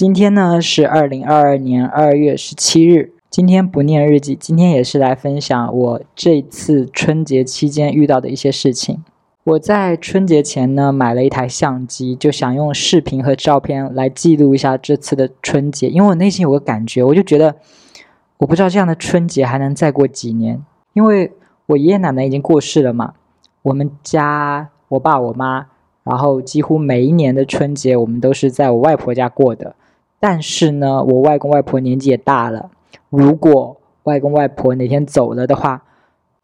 今天呢是二零二二年二月十七日。今天不念日记，今天也是来分享我这次春节期间遇到的一些事情。我在春节前呢买了一台相机，就想用视频和照片来记录一下这次的春节。因为我内心有个感觉，我就觉得我不知道这样的春节还能再过几年。因为我爷爷奶奶已经过世了嘛，我们家我爸我妈，然后几乎每一年的春节我们都是在我外婆家过的。但是呢，我外公外婆年纪也大了。如果外公外婆哪天走了的话，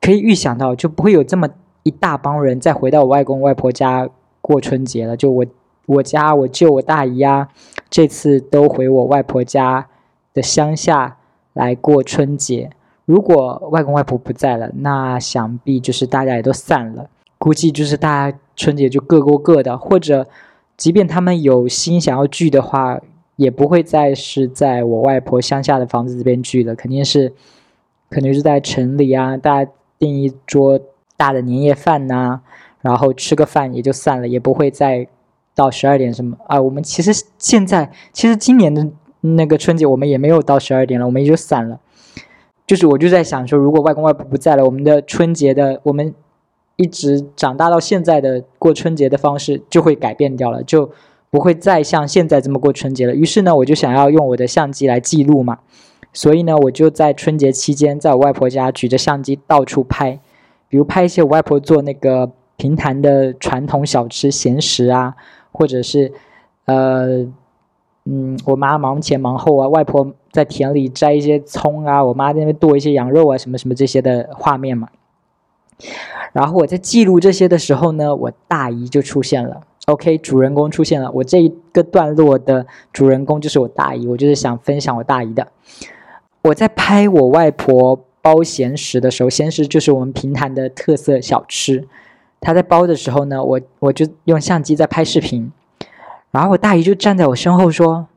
可以预想到就不会有这么一大帮人再回到我外公外婆家过春节了。就我我家我舅我大姨啊，这次都回我外婆家的乡下来过春节。如果外公外婆不在了，那想必就是大家也都散了，估计就是大家春节就各过各的，或者即便他们有心想要聚的话。也不会再是在我外婆乡下的房子这边聚了，肯定是，肯定是在城里啊，大家订一桌大的年夜饭呐，然后吃个饭也就散了，也不会再到十二点什么啊。我们其实现在，其实今年的那个春节我们也没有到十二点了，我们也就散了。就是我就在想说，如果外公外婆不在了，我们的春节的我们一直长大到现在的过春节的方式就会改变掉了，就。不会再像现在这么过春节了。于是呢，我就想要用我的相机来记录嘛。所以呢，我就在春节期间，在我外婆家举着相机到处拍，比如拍一些我外婆做那个平潭的传统小吃咸食啊，或者是，呃，嗯，我妈忙前忙后啊，外婆在田里摘一些葱啊，我妈在那边剁一些羊肉啊，什么什么这些的画面嘛。然后我在记录这些的时候呢，我大姨就出现了。OK，主人公出现了。我这一个段落的主人公就是我大姨，我就是想分享我大姨的。我在拍我外婆包咸食的时候，咸食就是我们平潭的特色小吃。她在包的时候呢，我我就用相机在拍视频。然后我大姨就站在我身后说：“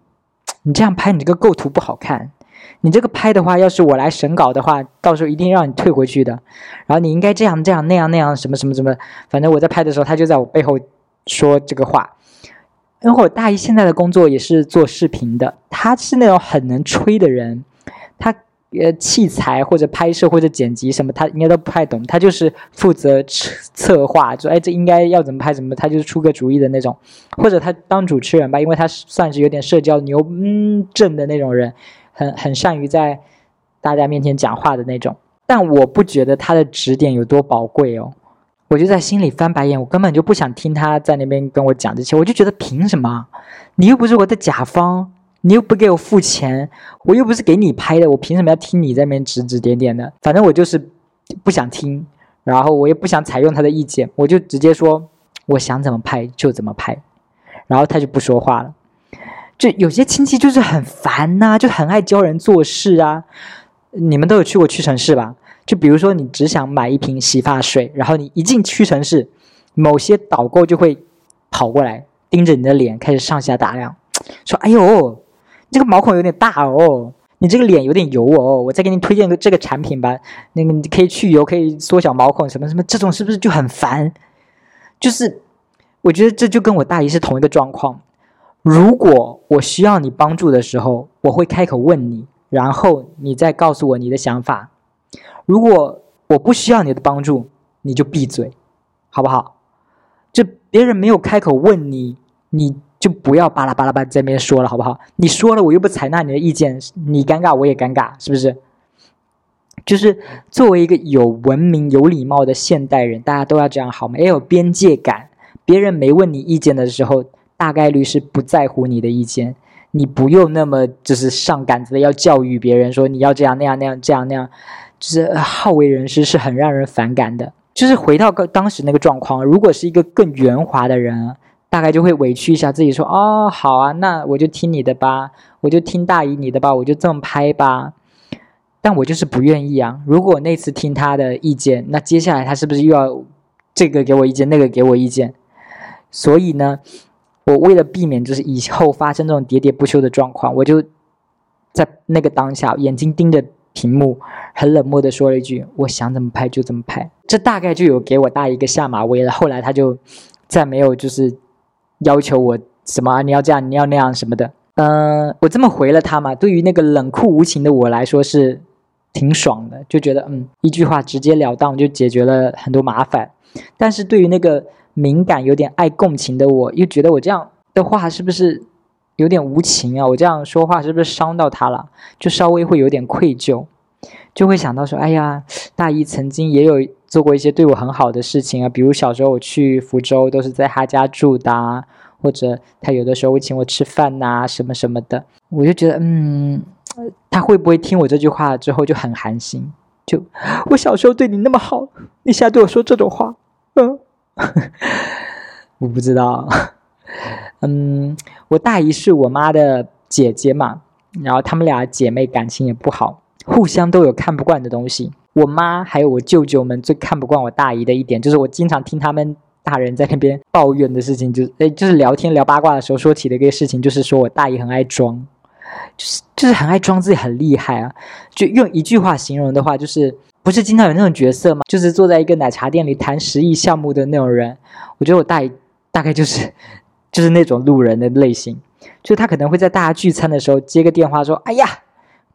你这样拍，你这个构图不好看。你这个拍的话，要是我来审稿的话，到时候一定让你退回去的。然后你应该这样这样那样那样什么什么什么。反正我在拍的时候，他就在我背后。”说这个话，因为我大姨现在的工作也是做视频的，她是那种很能吹的人，她呃器材或者拍摄或者剪辑什么，她应该都不太懂，她就是负责策划，说哎这应该要怎么拍怎么，她就是出个主意的那种，或者她当主持人吧，因为她算是有点社交牛嗯症的那种人，很很善于在大家面前讲话的那种，但我不觉得她的指点有多宝贵哦。我就在心里翻白眼，我根本就不想听他在那边跟我讲这些，我就觉得凭什么？你又不是我的甲方，你又不给我付钱，我又不是给你拍的，我凭什么要听你在那边指指点点的？反正我就是不想听，然后我也不想采用他的意见，我就直接说我想怎么拍就怎么拍，然后他就不说话了。就有些亲戚就是很烦呐，就很爱教人做事啊。你们都有去过屈臣氏吧？就比如说，你只想买一瓶洗发水，然后你一进屈臣氏，某些导购就会跑过来盯着你的脸，开始上下打量，说：“哎呦，这个毛孔有点大哦，你这个脸有点油哦，我再给你推荐个这个产品吧，那个你可以去油，可以缩小毛孔，什么什么，这种是不是就很烦？就是我觉得这就跟我大姨是同一个状况。如果我需要你帮助的时候，我会开口问你，然后你再告诉我你的想法。”如果我不需要你的帮助，你就闭嘴，好不好？就别人没有开口问你，你就不要巴拉巴拉巴在那边说了，好不好？你说了，我又不采纳你的意见，你尴尬我也尴尬，是不是？就是作为一个有文明、有礼貌的现代人，大家都要这样好吗？要有边界感。别人没问你意见的时候，大概率是不在乎你的意见。你不用那么就是上杆子的要教育别人，说你要这样那样那样这样那样。就是好为人师是很让人反感的。就是回到个当时那个状况，如果是一个更圆滑的人，大概就会委屈一下自己，说：“哦，好啊，那我就听你的吧，我就听大姨你的吧，我就这么拍吧。”但我就是不愿意啊。如果那次听他的意见，那接下来他是不是又要这个给我意见，那个给我意见？所以呢，我为了避免就是以后发生这种喋喋不休的状况，我就在那个当下眼睛盯着。屏幕很冷漠的说了一句：“我想怎么拍就怎么拍。”这大概就有给我大一个下马威了。后来他就再没有就是要求我什么你要这样你要那样什么的。嗯，我这么回了他嘛，对于那个冷酷无情的我来说是挺爽的，就觉得嗯，一句话直截了当就解决了很多麻烦。但是对于那个敏感、有点爱共情的我，又觉得我这样的话是不是有点无情啊？我这样说话是不是伤到他了？就稍微会有点愧疚，就会想到说，哎呀，大姨曾经也有做过一些对我很好的事情啊，比如小时候我去福州都是在他家住的。或者他有的时候会请我吃饭呐，什么什么的，我就觉得，嗯，他会不会听我这句话之后就很寒心？就我小时候对你那么好，你现在对我说这种话，嗯，我不知道，嗯，我大姨是我妈的姐姐嘛，然后她们俩姐妹感情也不好，互相都有看不惯的东西。我妈还有我舅舅们最看不惯我大姨的一点，就是我经常听他们。大人在那边抱怨的事情，就是诶，就是聊天聊八卦的时候说起的一个事情，就是说我大姨很爱装，就是就是很爱装自己很厉害啊。就用一句话形容的话，就是不是经常有那种角色吗？就是坐在一个奶茶店里谈十亿项目的那种人。我觉得我大姨大概就是就是那种路人的类型，就他可能会在大家聚餐的时候接个电话说：“哎呀，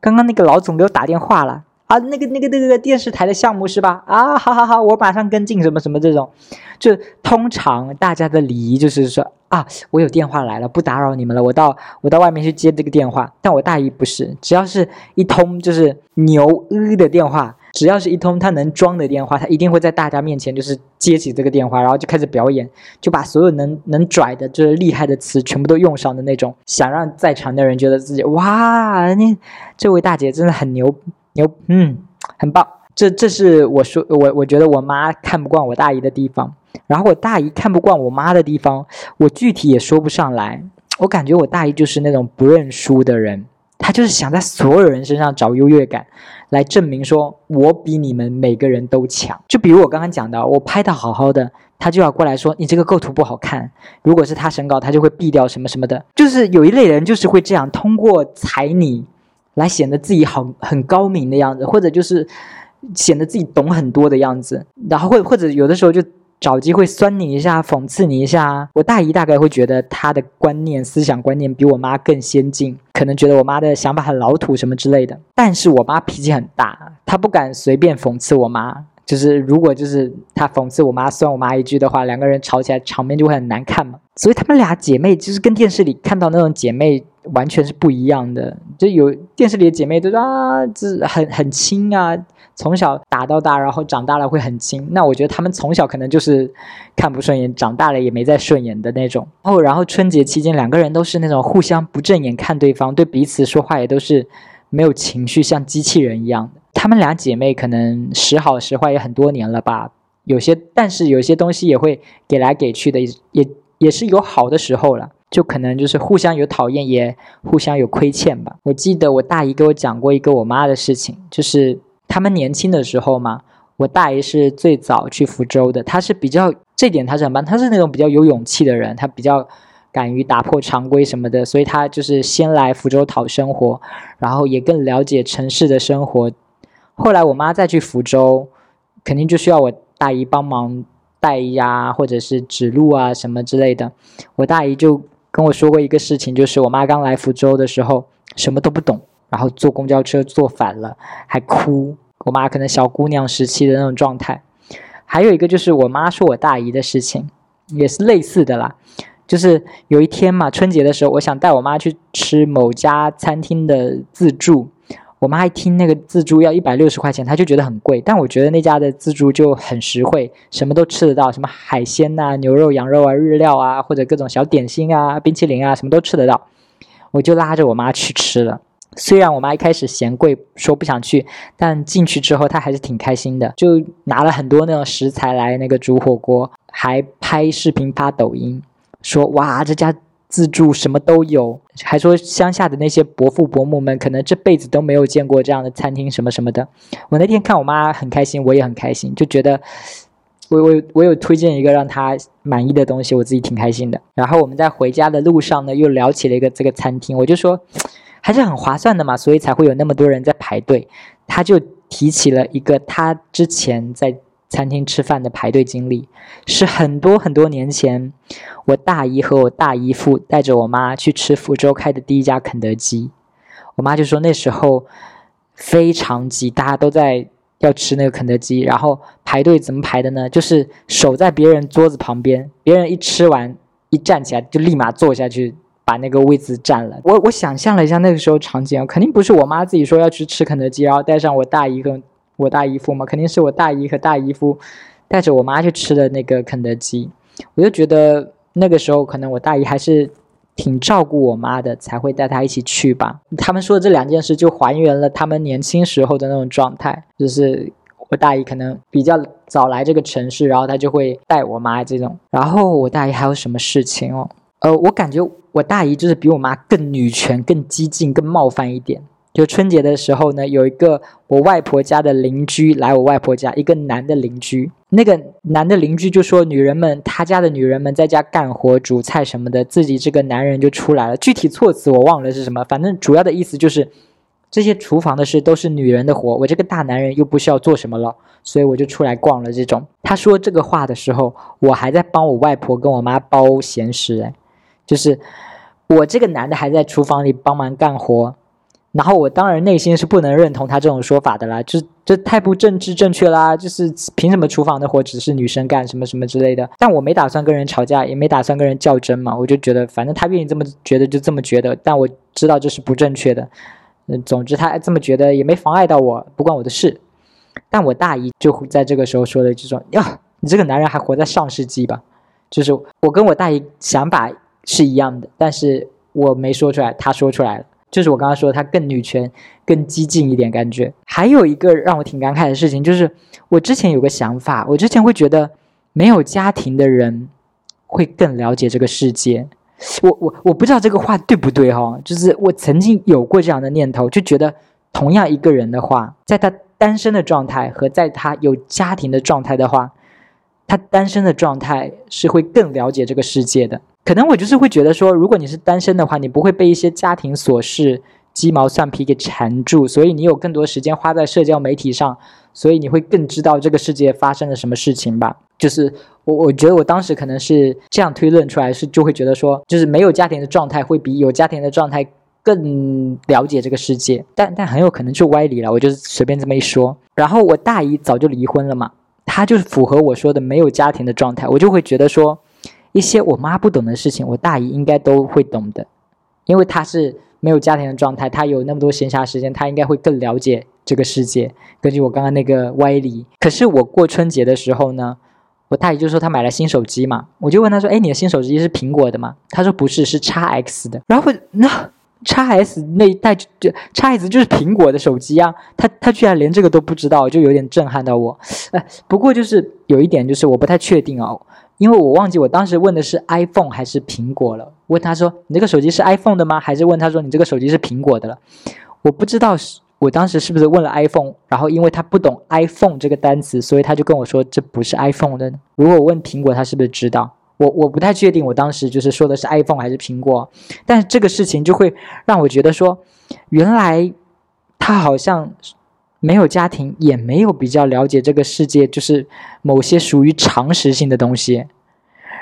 刚刚那个老总给我打电话了。”啊，那个、那个、那个电视台的项目是吧？啊，好好好，我马上跟进，什么什么这种，就通常大家的礼仪就是说啊，我有电话来了，不打扰你们了，我到我到外面去接这个电话。但我大姨不是，只要是一通就是牛呃的电话。只要是一通他能装的电话，他一定会在大家面前就是接起这个电话，然后就开始表演，就把所有能能拽的，就是厉害的词全部都用上的那种，想让在场的人觉得自己哇，你这位大姐真的很牛牛，嗯，很棒。这这是我说我我觉得我妈看不惯我大姨的地方，然后我大姨看不惯我妈的地方，我具体也说不上来。我感觉我大姨就是那种不认输的人。他就是想在所有人身上找优越感，来证明说我比你们每个人都强。就比如我刚刚讲的，我拍的好好的，他就要过来说你这个构图不好看。如果是他审稿，他就会毙掉什么什么的。就是有一类人就是会这样，通过踩你来显得自己好很高明的样子，或者就是显得自己懂很多的样子，然后会或者有的时候就。找机会酸你一下，讽刺你一下。我大姨大概会觉得她的观念、思想观念比我妈更先进，可能觉得我妈的想法很老土什么之类的。但是我妈脾气很大，她不敢随便讽刺我妈。就是如果就是她讽刺我妈、酸我妈一句的话，两个人吵起来，场面就会很难看嘛。所以她们俩姐妹就是跟电视里看到那种姐妹完全是不一样的。就有电视里的姐妹都说啊，这很很亲啊。从小打到大，然后长大了会很亲。那我觉得他们从小可能就是看不顺眼，长大了也没再顺眼的那种。哦，然后春节期间两个人都是那种互相不正眼看对方，对彼此说话也都是没有情绪，像机器人一样的。她们俩姐妹可能时好时坏也很多年了吧，有些但是有些东西也会给来给去的，也也是有好的时候了，就可能就是互相有讨厌，也互相有亏欠吧。我记得我大姨给我讲过一个我妈的事情，就是。他们年轻的时候嘛，我大姨是最早去福州的。她是比较这点，她是很棒，她是那种比较有勇气的人，她比较敢于打破常规什么的，所以她就是先来福州讨生活，然后也更了解城市的生活。后来我妈再去福州，肯定就需要我大姨帮忙带呀，或者是指路啊什么之类的。我大姨就跟我说过一个事情，就是我妈刚来福州的时候，什么都不懂。然后坐公交车坐反了，还哭。我妈可能小姑娘时期的那种状态。还有一个就是我妈说我大姨的事情，也是类似的啦。就是有一天嘛，春节的时候，我想带我妈去吃某家餐厅的自助。我妈一听那个自助要一百六十块钱，她就觉得很贵。但我觉得那家的自助就很实惠，什么都吃得到，什么海鲜呐、牛肉、羊肉啊、日料啊，或者各种小点心啊、冰淇淋啊，什么都吃得到。我就拉着我妈去吃了。虽然我妈一开始嫌贵，说不想去，但进去之后她还是挺开心的，就拿了很多那种食材来那个煮火锅，还拍视频发抖音，说哇这家自助什么都有，还说乡下的那些伯父伯母们可能这辈子都没有见过这样的餐厅什么什么的。我那天看我妈很开心，我也很开心，就觉得我我我有推荐一个让她满意的东西，我自己挺开心的。然后我们在回家的路上呢，又聊起了一个这个餐厅，我就说。还是很划算的嘛，所以才会有那么多人在排队。他就提起了一个他之前在餐厅吃饭的排队经历，是很多很多年前，我大姨和我大姨夫带着我妈去吃福州开的第一家肯德基。我妈就说那时候非常挤，大家都在要吃那个肯德基，然后排队怎么排的呢？就是守在别人桌子旁边，别人一吃完一站起来就立马坐下去把那个位子占了。我我想象了一下那个时候场景，肯定不是我妈自己说要去吃肯德基，然后带上我大姨和我大姨夫嘛，肯定是我大姨和大姨夫带着我妈去吃的那个肯德基。我就觉得那个时候可能我大姨还是。挺照顾我妈的，才会带她一起去吧。他们说这两件事就还原了他们年轻时候的那种状态，就是我大姨可能比较早来这个城市，然后她就会带我妈这种。然后我大姨还有什么事情哦？呃，我感觉我大姨就是比我妈更女权、更激进、更冒犯一点。就春节的时候呢，有一个我外婆家的邻居来我外婆家，一个男的邻居。那个男的邻居就说：“女人们，他家的女人们在家干活、煮菜什么的，自己这个男人就出来了。具体措辞我忘了是什么，反正主要的意思就是，这些厨房的事都是女人的活，我这个大男人又不需要做什么了，所以我就出来逛了。这种他说这个话的时候，我还在帮我外婆跟我妈包闲食，哎，就是我这个男的还在厨房里帮忙干活。”然后我当然内心是不能认同他这种说法的啦，就这太不政治正确啦，就是凭什么厨房的活只是女生干，什么什么之类的。但我没打算跟人吵架，也没打算跟人较真嘛，我就觉得反正他愿意这么觉得就这么觉得，但我知道这是不正确的。嗯，总之他这么觉得也没妨碍到我，不关我的事。但我大姨就在这个时候说了这种呀，你这个男人还活在上世纪吧？就是我跟我大姨想法是一样的，但是我没说出来，他说出来了。就是我刚刚说，她更女权、更激进一点感觉。还有一个让我挺感慨的事情，就是我之前有个想法，我之前会觉得没有家庭的人会更了解这个世界。我我我不知道这个话对不对哈，就是我曾经有过这样的念头，就觉得同样一个人的话，在他单身的状态和在他有家庭的状态的话，他单身的状态是会更了解这个世界的。可能我就是会觉得说，如果你是单身的话，你不会被一些家庭琐事、鸡毛蒜皮给缠住，所以你有更多时间花在社交媒体上，所以你会更知道这个世界发生了什么事情吧。就是我，我觉得我当时可能是这样推论出来，是就会觉得说，就是没有家庭的状态会比有家庭的状态更了解这个世界，但但很有可能就歪理了。我就是随便这么一说。然后我大姨早就离婚了嘛，她就是符合我说的没有家庭的状态，我就会觉得说。一些我妈不懂的事情，我大姨应该都会懂的，因为她是没有家庭的状态，她有那么多闲暇时间，她应该会更了解这个世界。根据我刚刚那个歪理，可是我过春节的时候呢，我大姨就说她买了新手机嘛，我就问她说：“哎，你的新手机是苹果的吗？”她说：“不是，是叉 X 的。”然后那叉 S 那一代就叉 S 就是苹果的手机啊，她她居然连这个都不知道，就有点震撼到我。哎，不过就是有一点就是我不太确定哦。因为我忘记我当时问的是 iPhone 还是苹果了。问他说：“你这个手机是 iPhone 的吗？”还是问他说：“你这个手机是苹果的了？”我不知道我当时是不是问了 iPhone，然后因为他不懂 iPhone 这个单词，所以他就跟我说这不是 iPhone 的。如果我问苹果，他是不是知道？我我不太确定，我当时就是说的是 iPhone 还是苹果。但是这个事情就会让我觉得说，原来他好像。没有家庭，也没有比较了解这个世界，就是某些属于常识性的东西，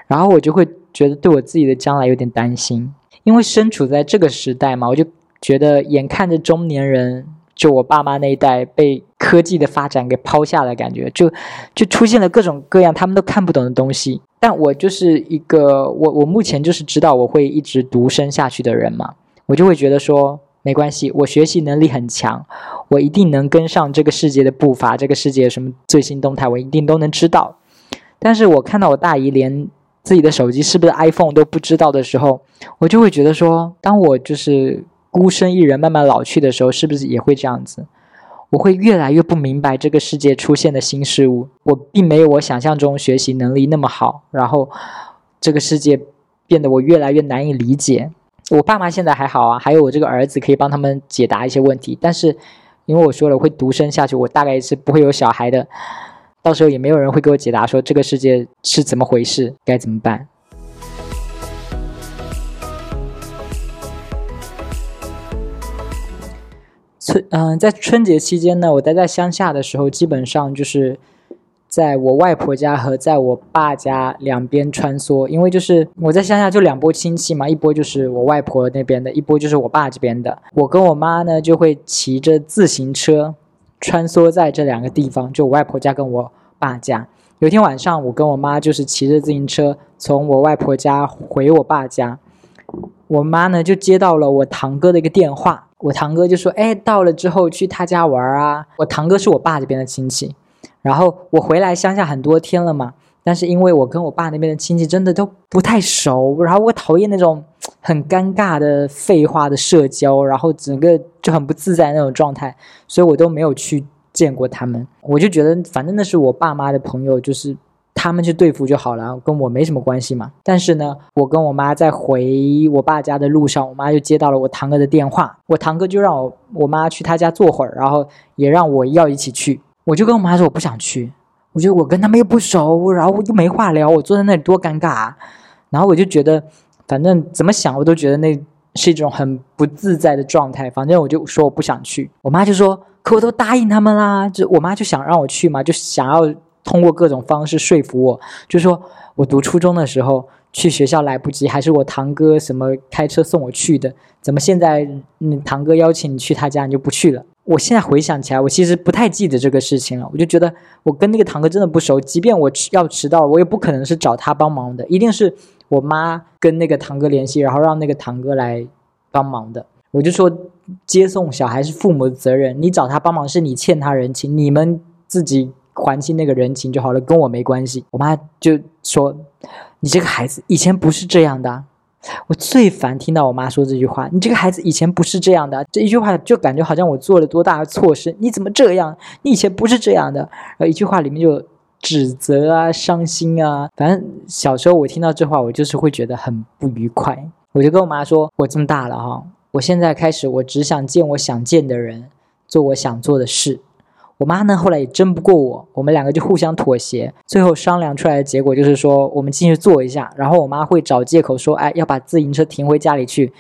然后我就会觉得对我自己的将来有点担心，因为身处在这个时代嘛，我就觉得眼看着中年人，就我爸妈那一代被科技的发展给抛下的感觉，就就出现了各种各样他们都看不懂的东西，但我就是一个我我目前就是知道我会一直独身下去的人嘛，我就会觉得说。没关系，我学习能力很强，我一定能跟上这个世界的步伐。这个世界什么最新动态，我一定都能知道。但是我看到我大姨连自己的手机是不是 iPhone 都不知道的时候，我就会觉得说，当我就是孤身一人慢慢老去的时候，是不是也会这样子？我会越来越不明白这个世界出现的新事物，我并没有我想象中学习能力那么好，然后这个世界变得我越来越难以理解。我爸妈现在还好啊，还有我这个儿子可以帮他们解答一些问题。但是，因为我说了会独生下去，我大概是不会有小孩的。到时候也没有人会给我解答说这个世界是怎么回事，该怎么办。春嗯，在春节期间呢，我待在乡下的时候，基本上就是在我外婆家和在我爸家两边穿梭，因为就是我在乡下就两波亲戚嘛，一波就是我外婆那边的，一波就是我爸这边的。我跟我妈呢就会骑着自行车穿梭在这两个地方，就我外婆家跟我爸家。有一天晚上，我跟我妈就是骑着自行车从我外婆家回我爸家，我妈呢就接到了我堂哥的一个电话，我堂哥就说：“哎，到了之后去他家玩啊。”我堂哥是我爸这边的亲戚。然后我回来乡下很多天了嘛，但是因为我跟我爸那边的亲戚真的都不太熟，然后我讨厌那种很尴尬的废话的社交，然后整个就很不自在那种状态，所以我都没有去见过他们。我就觉得反正那是我爸妈的朋友，就是他们去对付就好了，跟我没什么关系嘛。但是呢，我跟我妈在回我爸家的路上，我妈就接到了我堂哥的电话，我堂哥就让我我妈去他家坐会儿，然后也让我要一起去。我就跟我妈说我不想去，我觉得我跟他们又不熟，然后我又没话聊，我坐在那里多尴尬。啊。然后我就觉得，反正怎么想我都觉得那是一种很不自在的状态。反正我就说我不想去。我妈就说：“可我都答应他们啦。”就我妈就想让我去嘛，就想要通过各种方式说服我，就说我读初中的时候去学校来不及，还是我堂哥什么开车送我去的，怎么现在你堂哥邀请你去他家你就不去了？我现在回想起来，我其实不太记得这个事情了。我就觉得我跟那个堂哥真的不熟，即便我要迟到了，我也不可能是找他帮忙的，一定是我妈跟那个堂哥联系，然后让那个堂哥来帮忙的。我就说接送小孩是父母的责任，你找他帮忙是你欠他人情，你们自己还清那个人情就好了，跟我没关系。我妈就说：“你这个孩子以前不是这样的。”我最烦听到我妈说这句话。你这个孩子以前不是这样的，这一句话就感觉好像我做了多大的错事。你怎么这样？你以前不是这样的。然后一句话里面就指责啊、伤心啊。反正小时候我听到这话，我就是会觉得很不愉快。我就跟我妈说：“我这么大了哈，我现在开始，我只想见我想见的人，做我想做的事。”我妈呢，后来也争不过我，我们两个就互相妥协，最后商量出来的结果就是说，我们进去坐一下，然后我妈会找借口说，哎，要把自行车停回家里去，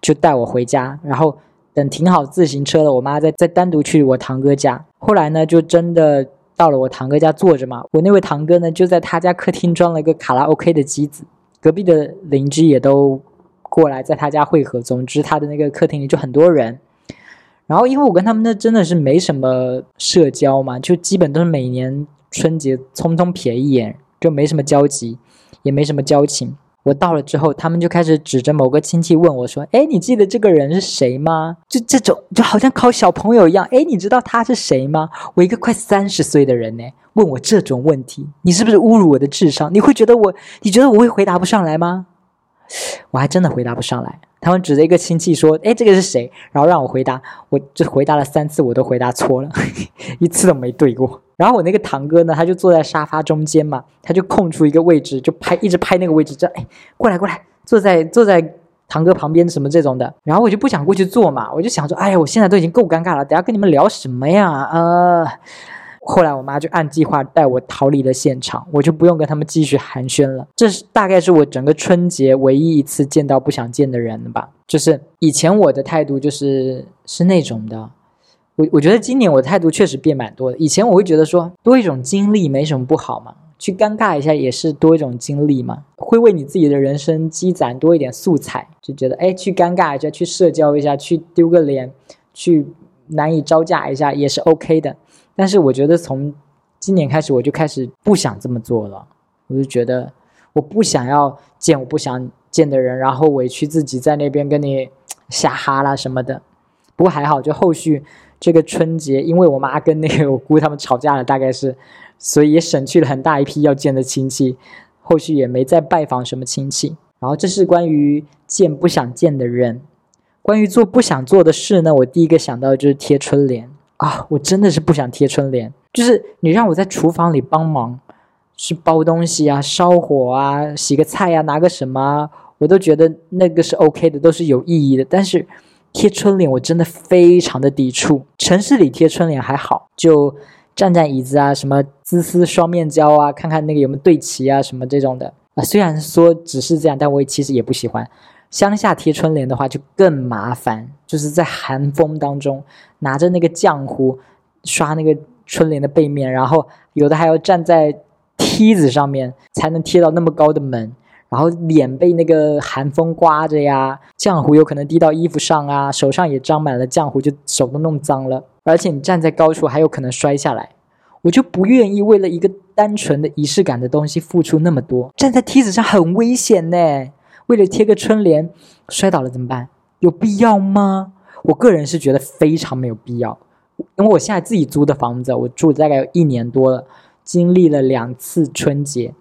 就带我回家，然后等停好自行车了，我妈再再单独去我堂哥家。后来呢，就真的到了我堂哥家坐着嘛，我那位堂哥呢，就在他家客厅装了一个卡拉 OK 的机子，隔壁的邻居也都过来在他家汇合，总之他的那个客厅里就很多人。然后，因为我跟他们那真的是没什么社交嘛，就基本都是每年春节匆匆瞥一眼，就没什么交集，也没什么交情。我到了之后，他们就开始指着某个亲戚问我说：“哎，你记得这个人是谁吗？”就这种，就好像考小朋友一样。哎，你知道他是谁吗？我一个快三十岁的人呢，问我这种问题，你是不是侮辱我的智商？你会觉得我，你觉得我会回答不上来吗？我还真的回答不上来。他们指着一个亲戚说：“哎，这个是谁？”然后让我回答，我就回答了三次，我都回答错了，一次都没对过。然后我那个堂哥呢，他就坐在沙发中间嘛，他就空出一个位置，就拍，一直拍那个位置，这哎，过来过来，坐在坐在堂哥旁边什么这种的。然后我就不想过去坐嘛，我就想说，哎呀，我现在都已经够尴尬了，等下跟你们聊什么呀？呃。后来我妈就按计划带我逃离了现场，我就不用跟他们继续寒暄了。这是大概是我整个春节唯一一次见到不想见的人了吧？就是以前我的态度就是是那种的，我我觉得今年我的态度确实变蛮多的。以前我会觉得说多一种经历没什么不好嘛，去尴尬一下也是多一种经历嘛，会为你自己的人生积攒多一点素材，就觉得哎去尴尬一下，去社交一下，去丢个脸，去难以招架一下也是 OK 的。但是我觉得从今年开始，我就开始不想这么做了。我就觉得我不想要见我不想见的人，然后委屈自己在那边跟你瞎哈啦什么的。不过还好，就后续这个春节，因为我妈跟那个我姑他们吵架了，大概是，所以也省去了很大一批要见的亲戚。后续也没再拜访什么亲戚。然后这是关于见不想见的人，关于做不想做的事呢？我第一个想到就是贴春联。啊，我真的是不想贴春联。就是你让我在厨房里帮忙，是包东西啊、烧火啊、洗个菜呀、拿个什么，我都觉得那个是 OK 的，都是有意义的。但是贴春联，我真的非常的抵触。城市里贴春联还好，就站站椅子啊，什么滋滋双面胶啊，看看那个有没有对齐啊，什么这种的啊。虽然说只是这样，但我其实也不喜欢。乡下贴春联的话就更麻烦，就是在寒风当中拿着那个浆糊刷那个春联的背面，然后有的还要站在梯子上面才能贴到那么高的门，然后脸被那个寒风刮着呀，浆糊有可能滴到衣服上啊，手上也沾满了浆糊，就手都弄脏了。而且你站在高处还有可能摔下来，我就不愿意为了一个单纯的仪式感的东西付出那么多。站在梯子上很危险呢，为了贴个春联摔倒了怎么办？有必要吗？我个人是觉得非常没有必要，因为我现在自己租的房子，我住大概有一年多了，经历了两次春节，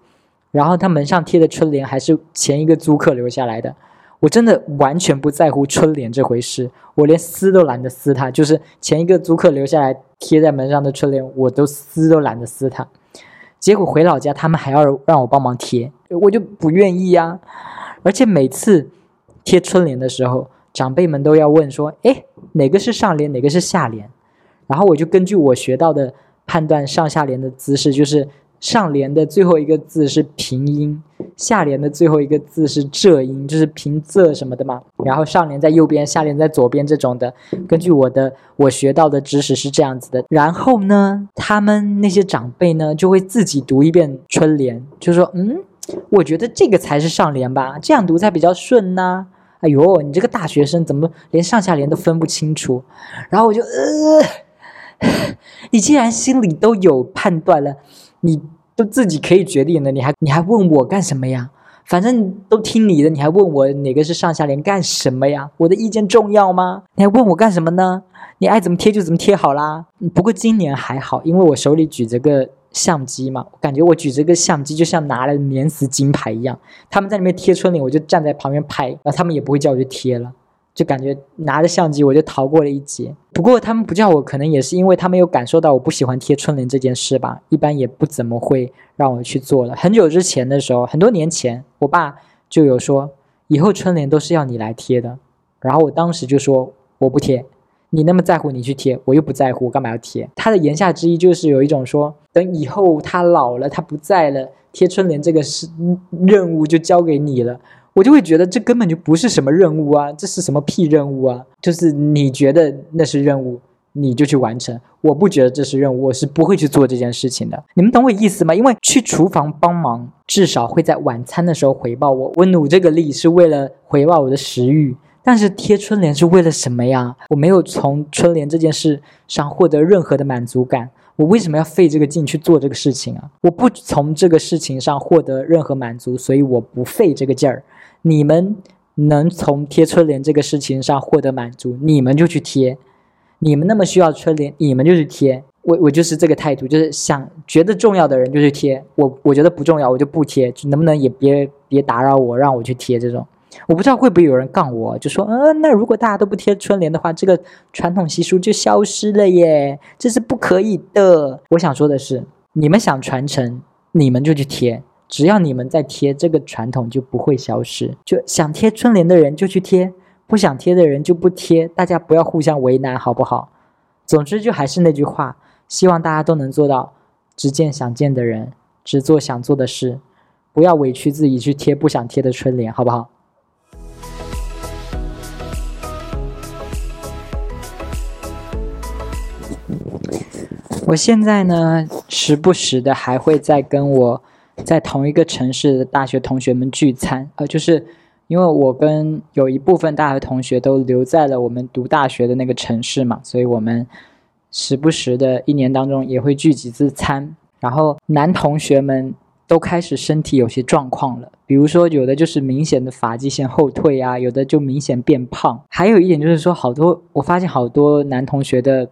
然后他门上贴的春联还是前一个租客留下来的。我真的完全不在乎春联这回事，我连撕都懒得撕它。就是前一个租客留下来贴在门上的春联，我都撕都懒得撕它。结果回老家，他们还要让我帮忙贴，我就不愿意呀。而且每次贴春联的时候，长辈们都要问说：“哎，哪个是上联，哪个是下联？”然后我就根据我学到的判断上下联的姿势，就是。上联的最后一个字是平音，下联的最后一个字是仄音，就是平仄什么的嘛。然后上联在右边，下联在左边，这种的。根据我的我学到的知识是这样子的。然后呢，他们那些长辈呢就会自己读一遍春联，就说：“嗯，我觉得这个才是上联吧，这样读才比较顺呢。”哎呦，你这个大学生怎么连上下联都分不清楚？然后我就呃，你既然心里都有判断了。你都自己可以决定了，你还你还问我干什么呀？反正都听你的，你还问我哪个是上下联干什么呀？我的意见重要吗？你还问我干什么呢？你爱怎么贴就怎么贴好啦。不过今年还好，因为我手里举着个相机嘛，感觉我举着个相机就像拿了免死金牌一样。他们在里面贴春联，我就站在旁边拍，然后他们也不会叫我去贴了。就感觉拿着相机我就逃过了一劫。不过他们不叫我，可能也是因为他们有感受到我不喜欢贴春联这件事吧。一般也不怎么会让我去做了。很久之前的时候，很多年前，我爸就有说，以后春联都是要你来贴的。然后我当时就说我不贴，你那么在乎你去贴，我又不在乎，我干嘛要贴？他的言下之意就是有一种说，等以后他老了，他不在了，贴春联这个是任务就交给你了。我就会觉得这根本就不是什么任务啊，这是什么屁任务啊？就是你觉得那是任务，你就去完成。我不觉得这是任务，我是不会去做这件事情的。你们懂我意思吗？因为去厨房帮忙，至少会在晚餐的时候回报我。我努这个力是为了回报我的食欲，但是贴春联是为了什么呀？我没有从春联这件事上获得任何的满足感。我为什么要费这个劲去做这个事情啊？我不从这个事情上获得任何满足，所以我不费这个劲儿。你们能从贴春联这个事情上获得满足，你们就去贴。你们那么需要春联，你们就去贴。我我就是这个态度，就是想觉得重要的人就去贴。我我觉得不重要，我就不贴。能不能也别别打扰我，让我去贴这种。我不知道会不会有人杠我，就说，嗯，那如果大家都不贴春联的话，这个传统习俗就消失了耶，这是不可以的。我想说的是，你们想传承，你们就去贴，只要你们在贴，这个传统就不会消失。就想贴春联的人就去贴，不想贴的人就不贴，大家不要互相为难，好不好？总之，就还是那句话，希望大家都能做到，只见想见的人，只做想做的事，不要委屈自己去贴不想贴的春联，好不好？我现在呢，时不时的还会再跟我在同一个城市的大学同学们聚餐，呃，就是因为我跟有一部分大学同学都留在了我们读大学的那个城市嘛，所以我们时不时的一年当中也会聚几次餐。然后男同学们都开始身体有些状况了，比如说有的就是明显的发际线后退啊，有的就明显变胖，还有一点就是说，好多我发现好多男同学的。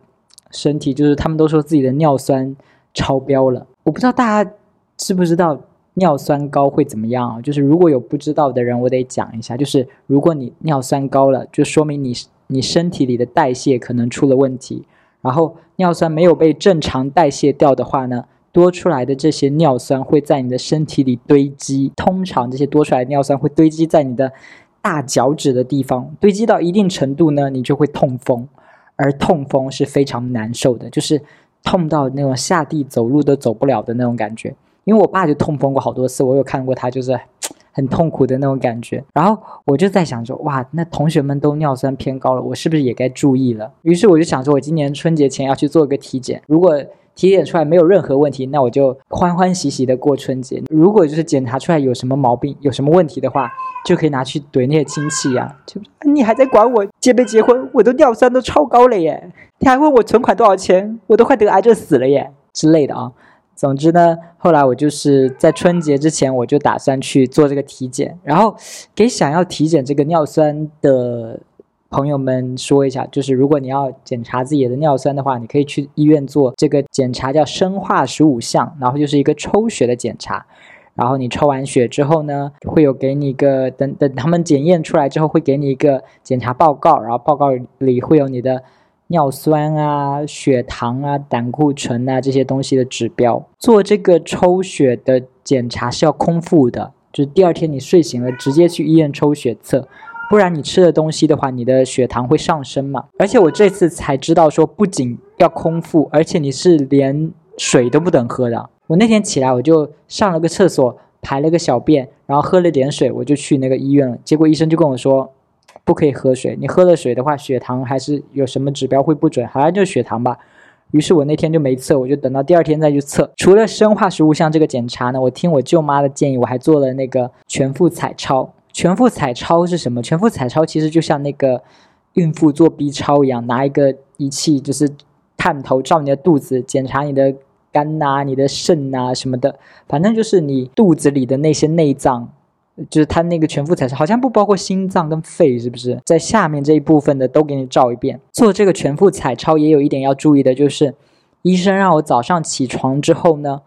身体就是他们都说自己的尿酸超标了，我不知道大家知不知道尿酸高会怎么样啊？就是如果有不知道的人，我得讲一下，就是如果你尿酸高了，就说明你你身体里的代谢可能出了问题，然后尿酸没有被正常代谢掉的话呢，多出来的这些尿酸会在你的身体里堆积，通常这些多出来的尿酸会堆积在你的大脚趾的地方，堆积到一定程度呢，你就会痛风。而痛风是非常难受的，就是痛到那种下地走路都走不了的那种感觉。因为我爸就痛风过好多次，我有看过他就是很痛苦的那种感觉。然后我就在想说，哇，那同学们都尿酸偏高了，我是不是也该注意了？于是我就想说，我今年春节前要去做个体检。如果体检出来没有任何问题，那我就欢欢喜喜的过春节。如果就是检查出来有什么毛病、有什么问题的话，就可以拿去怼那些亲戚呀，就你还在管我结没结婚？我都尿酸都超高了耶！你还问我存款多少钱？我都快得癌症死了耶之类的啊。总之呢，后来我就是在春节之前，我就打算去做这个体检，然后给想要体检这个尿酸的朋友们说一下，就是如果你要检查自己的尿酸的话，你可以去医院做这个检查，叫生化十五项，然后就是一个抽血的检查，然后你抽完血之后呢，会有给你一个等等他们检验出来之后，会给你一个检查报告，然后报告里会有你的。尿酸啊、血糖啊、胆固醇啊这些东西的指标，做这个抽血的检查是要空腹的，就是第二天你睡醒了直接去医院抽血测，不然你吃的东西的话，你的血糖会上升嘛。而且我这次才知道说，不仅要空腹，而且你是连水都不等喝的。我那天起来我就上了个厕所，排了个小便，然后喝了点水，我就去那个医院了。结果医生就跟我说。不可以喝水，你喝了水的话，血糖还是有什么指标会不准，好像就是血糖吧。于是我那天就没测，我就等到第二天再去测。除了生化食物像这个检查呢，我听我舅妈的建议，我还做了那个全腹彩超。全腹彩超是什么？全腹彩超其实就像那个孕妇做 B 超一样，拿一个仪器，就是探头照你的肚子，检查你的肝呐、你的肾呐什么的，反正就是你肚子里的那些内脏。就是他那个全腹彩超，好像不包括心脏跟肺，是不是？在下面这一部分的都给你照一遍。做这个全腹彩超也有一点要注意的，就是医生让我早上起床之后呢，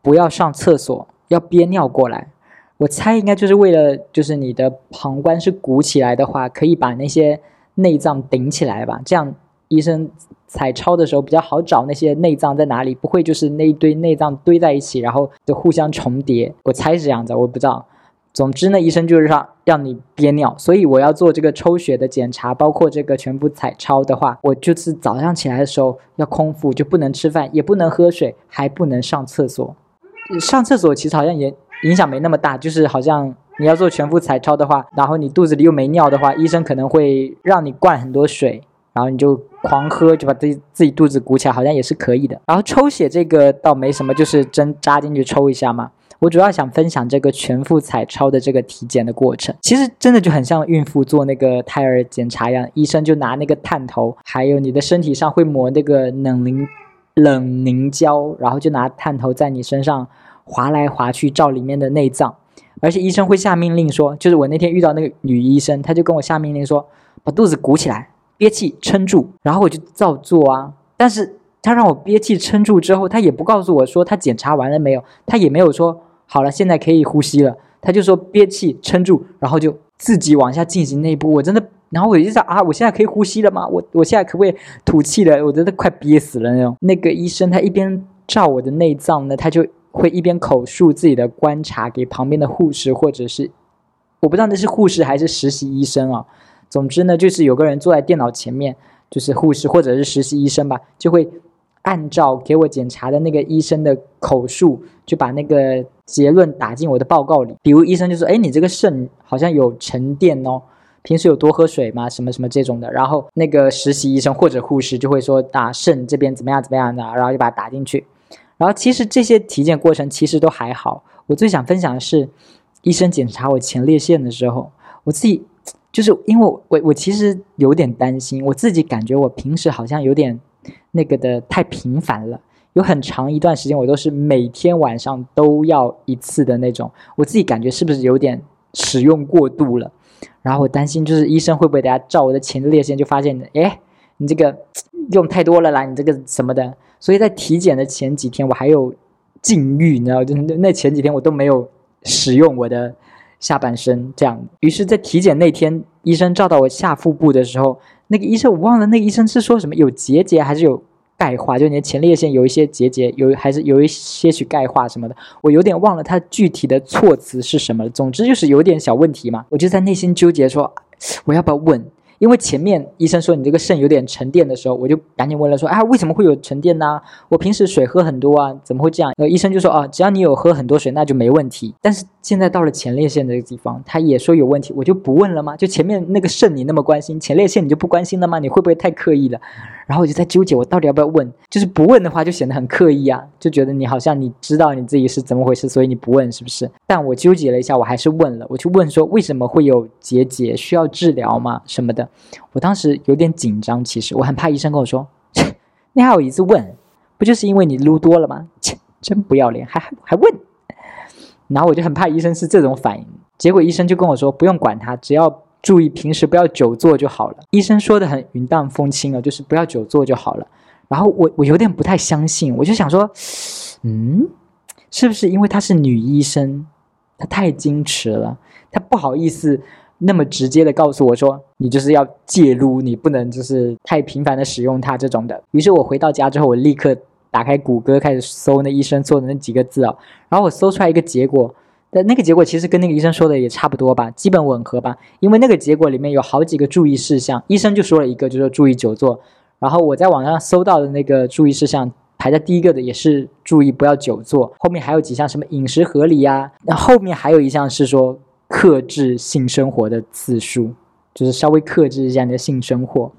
不要上厕所，要憋尿过来。我猜应该就是为了，就是你的膀胱是鼓起来的话，可以把那些内脏顶起来吧。这样医生彩超的时候比较好找那些内脏在哪里，不会就是那一堆内脏堆在一起，然后就互相重叠。我猜是这样子，我不知道。总之呢，医生就是让让你憋尿，所以我要做这个抽血的检查，包括这个全部彩超的话，我就是早上起来的时候要空腹，就不能吃饭，也不能喝水，还不能上厕所。上厕所其实好像也影响没那么大，就是好像你要做全部彩超的话，然后你肚子里又没尿的话，医生可能会让你灌很多水，然后你就狂喝，就把自己自己肚子鼓起来，好像也是可以的。然后抽血这个倒没什么，就是针扎进去抽一下嘛。我主要想分享这个全腹彩超的这个体检的过程，其实真的就很像孕妇做那个胎儿检查一样，医生就拿那个探头，还有你的身体上会抹那个冷凝冷凝胶，然后就拿探头在你身上划来划去照里面的内脏，而且医生会下命令说，就是我那天遇到那个女医生，她就跟我下命令说，把肚子鼓起来，憋气撑住，然后我就照做啊，但是她让我憋气撑住之后，她也不告诉我说她检查完了没有，她也没有说。好了，现在可以呼吸了。她就说憋气撑住，然后就自己往下进行那一步。我真的，然后我就想啊，我现在可以呼吸了吗？我我现在可不可以吐气了？我真的快憋死了那种。那个医生他一边照我的内脏呢，他就会一边口述自己的观察给旁边的护士，或者是我不知道那是护士还是实习医生啊。总之呢，就是有个人坐在电脑前面，就是护士或者是实习医生吧，就会。按照给我检查的那个医生的口述，就把那个结论打进我的报告里。比如医生就说：“哎，你这个肾好像有沉淀哦，平时有多喝水吗？什么什么这种的。”然后那个实习医生或者护士就会说：“啊，肾这边怎么样怎么样的？”然后就把它打进去。然后其实这些体检过程其实都还好。我最想分享的是，医生检查我前列腺的时候，我自己就是因为我我其实有点担心，我自己感觉我平时好像有点。那个的太频繁了，有很长一段时间我都是每天晚上都要一次的那种，我自己感觉是不是有点使用过度了？然后我担心就是医生会不会等下照我的前列腺就发现，哎，你这个用太多了啦，你这个什么的。所以在体检的前几天我还有禁欲，你知道，就那前几天我都没有使用我的下半身这样。于是，在体检那天，医生照到我下腹部的时候。那个医生我忘了，那个医生是说什么有结节还是有钙化？就你的前列腺有一些结节，有还是有一些许钙化什么的，我有点忘了他具体的措辞是什么。总之就是有点小问题嘛，我就在内心纠结说我要不要问？因为前面医生说你这个肾有点沉淀的时候，我就赶紧问了说啊为什么会有沉淀呢？我平时水喝很多啊，怎么会这样？呃医生就说啊只要你有喝很多水那就没问题。但是现在到了前列腺这个地方，他也说有问题，我就不问了吗？就前面那个肾你那么关心，前列腺你就不关心了吗？你会不会太刻意了？然后我就在纠结，我到底要不要问？就是不问的话，就显得很刻意啊，就觉得你好像你知道你自己是怎么回事，所以你不问，是不是？但我纠结了一下，我还是问了，我去问说为什么会有结节，需要治疗吗？什么的？我当时有点紧张，其实我很怕医生跟我说，你还有一次问，不就是因为你撸多了吗？切，真不要脸，还还还问。然后我就很怕医生是这种反应，结果医生就跟我说不用管他，只要注意平时不要久坐就好了。医生说的很云淡风轻啊，就是不要久坐就好了。然后我我有点不太相信，我就想说，嗯，是不是因为她是女医生，她太矜持了，她不好意思那么直接的告诉我说，你就是要介入，你不能就是太频繁的使用它这种的。于是我回到家之后，我立刻。打开谷歌开始搜那医生说的那几个字啊，然后我搜出来一个结果，但那个结果其实跟那个医生说的也差不多吧，基本吻合吧。因为那个结果里面有好几个注意事项，医生就说了一个，就是注意久坐。然后我在网上搜到的那个注意事项排在第一个的也是注意不要久坐，后面还有几项什么饮食合理呀，那后面还有一项是说克制性生活的次数，就是稍微克制一下你的性生活。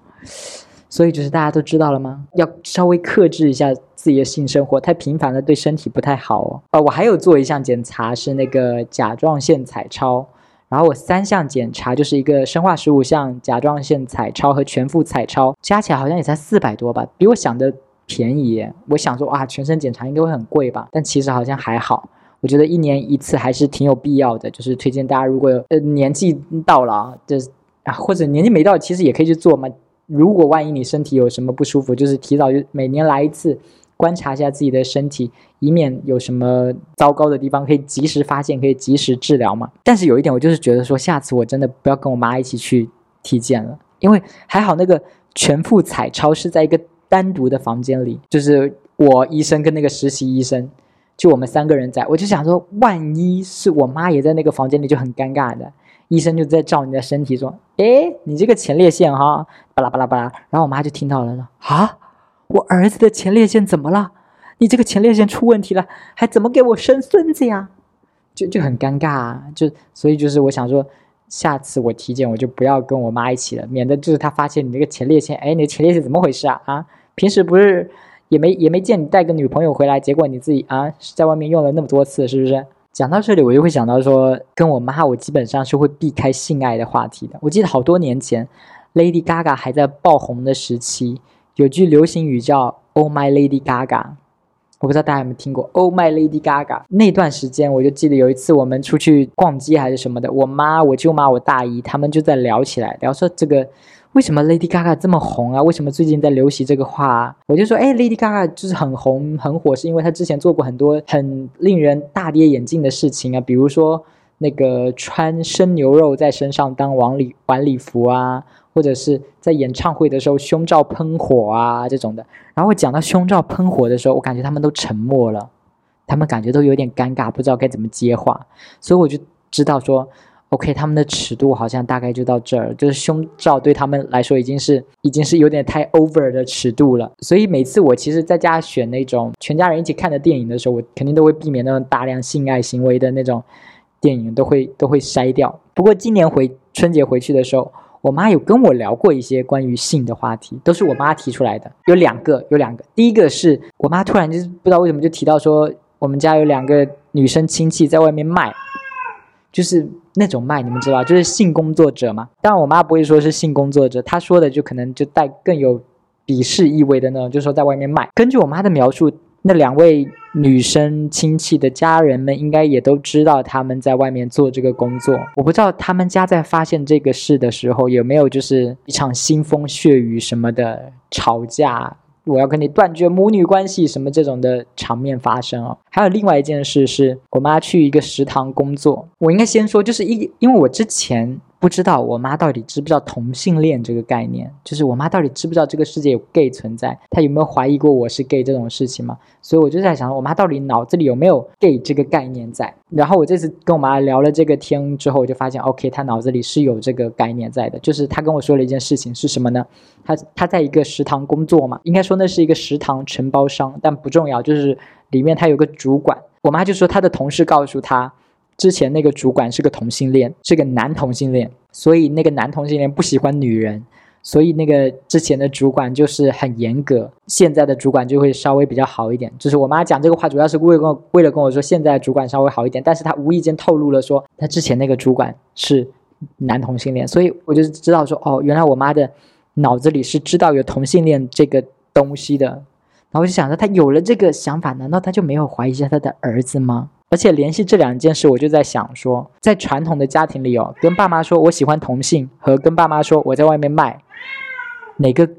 所以就是大家都知道了吗？要稍微克制一下自己的性生活，太频繁了对身体不太好哦。呃，我还有做一项检查是那个甲状腺彩超，然后我三项检查就是一个生化十五项甲状腺彩超和全副彩超，加起来好像也才四百多吧，比我想的便宜。我想说哇，全身检查应该会很贵吧？但其实好像还好。我觉得一年一次还是挺有必要的，就是推荐大家如果有呃年纪到了，就是啊或者年纪没到，其实也可以去做嘛。如果万一你身体有什么不舒服，就是提早就每年来一次，观察一下自己的身体，以免有什么糟糕的地方，可以及时发现，可以及时治疗嘛。但是有一点，我就是觉得说，下次我真的不要跟我妈一起去体检了，因为还好那个全副彩超是在一个单独的房间里，就是我医生跟那个实习医生，就我们三个人在，我就想说，万一是我妈也在那个房间里，就很尴尬的。医生就在照你的身体，说：“哎，你这个前列腺哈，巴拉巴拉巴拉。”然后我妈就听到了，说：“啊，我儿子的前列腺怎么了？你这个前列腺出问题了，还怎么给我生孙子呀？”就就很尴尬，啊，就所以就是我想说，下次我体检我就不要跟我妈一起了，免得就是她发现你这个前列腺，哎，你的前列腺怎么回事啊？啊，平时不是也没也没见你带个女朋友回来，结果你自己啊在外面用了那么多次，是不是？讲到这里，我就会想到说，跟我妈，我基本上是会避开性爱的话题的。我记得好多年前，Lady Gaga 还在爆红的时期，有句流行语叫 “Oh my Lady Gaga”，我不知道大家有没有听过 “Oh my Lady Gaga”。那段时间，我就记得有一次我们出去逛街还是什么的，我妈、我舅妈、我大姨他们就在聊起来，聊说这个。为什么 Lady Gaga 这么红啊？为什么最近在流行这个话？啊？我就说，哎，Lady Gaga 就是很红很火，是因为她之前做过很多很令人大跌眼镜的事情啊，比如说那个穿生牛肉在身上当晚礼晚礼服啊，或者是在演唱会的时候胸罩喷火啊这种的。然后我讲到胸罩喷火的时候，我感觉他们都沉默了，他们感觉都有点尴尬，不知道该怎么接话，所以我就知道说。OK，他们的尺度好像大概就到这儿，就是胸罩对他们来说已经是已经是有点太 over 的尺度了。所以每次我其实在家选那种全家人一起看的电影的时候，我肯定都会避免那种大量性爱行为的那种电影，都会都会筛掉。不过今年回春节回去的时候，我妈有跟我聊过一些关于性的话题，都是我妈提出来的。有两个，有两个。第一个是我妈突然就是不知道为什么就提到说，我们家有两个女生亲戚在外面卖。就是那种卖，你们知道，就是性工作者嘛。但，我妈不会说是性工作者，她说的就可能就带更有鄙视意味的那种，就是说在外面卖。根据我妈的描述，那两位女生亲戚的家人们应该也都知道他们在外面做这个工作。我不知道他们家在发现这个事的时候有没有就是一场腥风血雨什么的吵架。我要跟你断绝母女关系，什么这种的场面发生哦。还有另外一件事，是我妈去一个食堂工作。我应该先说，就是一，因为我之前。不知道我妈到底知不知道同性恋这个概念，就是我妈到底知不知道这个世界有 gay 存在，她有没有怀疑过我是 gay 这种事情嘛？所以我就在想，我妈到底脑子里有没有 gay 这个概念在？然后我这次跟我妈聊了这个天之后，我就发现，OK，她脑子里是有这个概念在的。就是她跟我说了一件事情是什么呢？她她在一个食堂工作嘛，应该说那是一个食堂承包商，但不重要，就是里面她有个主管。我妈就说她的同事告诉她。之前那个主管是个同性恋，是个男同性恋，所以那个男同性恋不喜欢女人，所以那个之前的主管就是很严格，现在的主管就会稍微比较好一点。就是我妈讲这个话，主要是为了为了跟我说现在主管稍微好一点，但是她无意间透露了说她之前那个主管是男同性恋，所以我就知道说哦，原来我妈的脑子里是知道有同性恋这个东西的。然后我就想着，她有了这个想法，难道她就没有怀疑一下她的儿子吗？而且联系这两件事，我就在想说，在传统的家庭里哦，跟爸妈说我喜欢同性，和跟爸妈说我在外面卖，哪个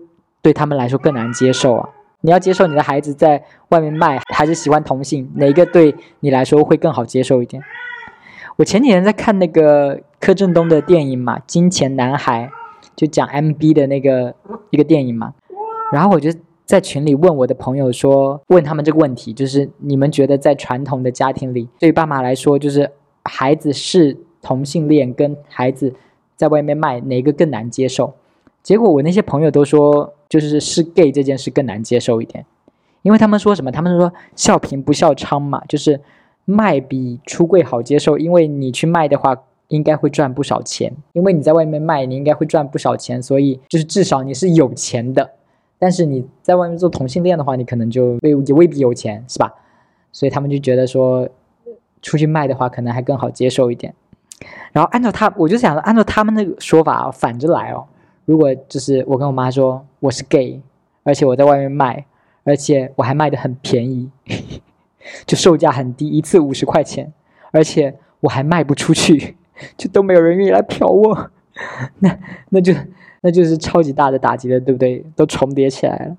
对他们来说更难接受啊？你要接受你的孩子在外面卖，还是喜欢同性？哪个对你来说会更好接受一点？我前几天在看那个柯震东的电影嘛，《金钱男孩》，就讲 MB 的那个一个电影嘛，然后我就。在群里问我的朋友说，问他们这个问题，就是你们觉得在传统的家庭里，对爸妈来说，就是孩子是同性恋跟孩子在外面卖哪个更难接受？结果我那些朋友都说，就是是 gay 这件事更难接受一点，因为他们说什么？他们说笑贫不笑娼嘛，就是卖比出柜好接受，因为你去卖的话，应该会赚不少钱，因为你在外面卖，你应该会赚不少钱，所以就是至少你是有钱的。但是你在外面做同性恋的话，你可能就未也未必有钱，是吧？所以他们就觉得说，出去卖的话，可能还更好接受一点。然后按照他，我就想按照他们那个说法反着来哦。如果就是我跟我妈说我是 gay，而且我在外面卖，而且我还卖的很便宜，就售价很低，一次五十块钱，而且我还卖不出去，就都没有人愿意来嫖我，那那就。那就是超级大的打击了，对不对？都重叠起来了。